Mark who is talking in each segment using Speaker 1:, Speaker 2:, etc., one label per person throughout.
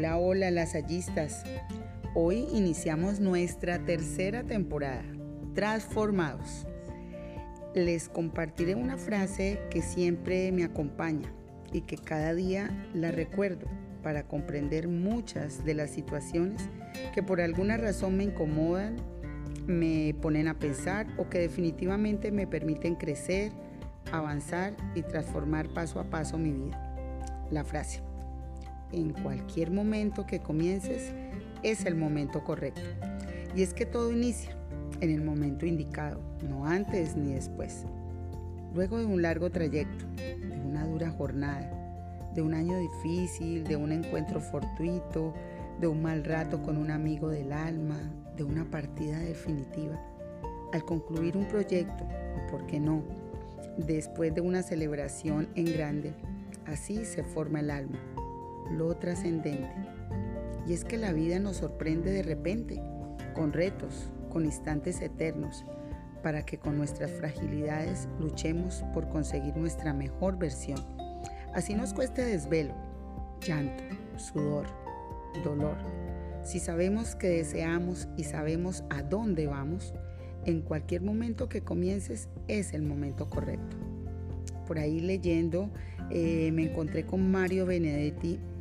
Speaker 1: Hola, hola, lasallistas. Hoy iniciamos nuestra tercera temporada, Transformados. Les compartiré una frase que siempre me acompaña y que cada día la recuerdo para comprender muchas de las situaciones que por alguna razón me incomodan, me ponen a pensar o que definitivamente me permiten crecer, avanzar y transformar paso a paso mi vida. La frase, en cualquier momento que comiences es el momento correcto. Y es que todo inicia en el momento indicado, no antes ni después. Luego de un largo trayecto, de una dura jornada, de un año difícil, de un encuentro fortuito, de un mal rato con un amigo del alma, de una partida definitiva. Al concluir un proyecto, o por qué no, después de una celebración en grande, así se forma el alma, lo trascendente. Y es que la vida nos sorprende de repente, con retos, con instantes eternos, para que con nuestras fragilidades luchemos por conseguir nuestra mejor versión Así nos cueste desvelo, llanto, sudor, dolor. Si sabemos que deseamos y sabemos a dónde vamos, en cualquier momento que comiences es el momento correcto. Por ahí leyendo eh, me encontré con Mario Benedetti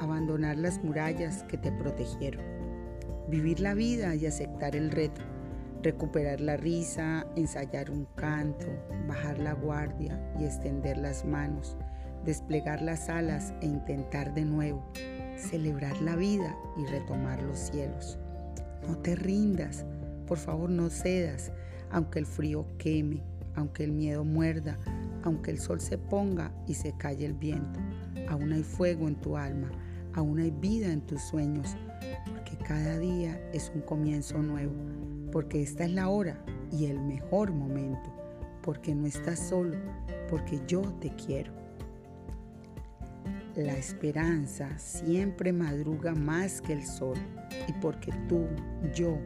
Speaker 1: abandonar las murallas que te protegieron. Vivir la vida y aceptar el reto recuperar la risa, ensayar un canto, bajar la guardia y extender las manos, desplegar las alas e intentar de nuevo, celebrar la vida y retomar los cielos. No te rindas, por favor no cedas, aunque el frío queme, aunque el miedo muerda, aunque el sol se ponga y se calle el viento. Aún hay fuego en tu alma, aún hay vida en tus sueños, porque cada día es un comienzo nuevo porque esta es la hora y el mejor momento, porque no estás solo, porque yo te quiero. La esperanza siempre madruga más que el sol y porque tú, yo,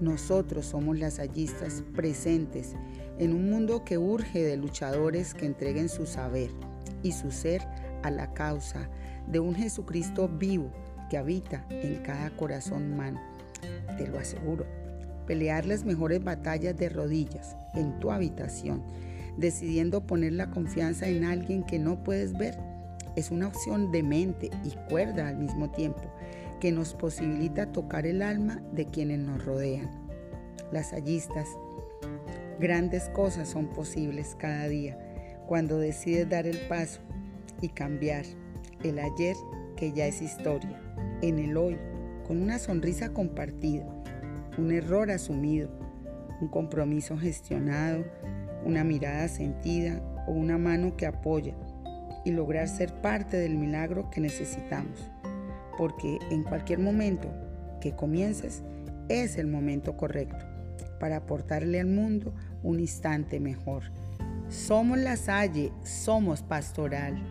Speaker 1: nosotros somos las hallistas presentes en un mundo que urge de luchadores que entreguen su saber y su ser a la causa de un Jesucristo vivo que habita en cada corazón humano. Te lo aseguro pelear las mejores batallas de rodillas en tu habitación, decidiendo poner la confianza en alguien que no puedes ver, es una opción de mente y cuerda al mismo tiempo que nos posibilita tocar el alma de quienes nos rodean. Las hallistas, grandes cosas son posibles cada día cuando decides dar el paso y cambiar el ayer que ya es historia, en el hoy, con una sonrisa compartida un error asumido, un compromiso gestionado, una mirada sentida o una mano que apoya y lograr ser parte del milagro que necesitamos. Porque en cualquier momento que comiences es el momento correcto para aportarle al mundo un instante mejor. Somos la Salle, somos pastoral.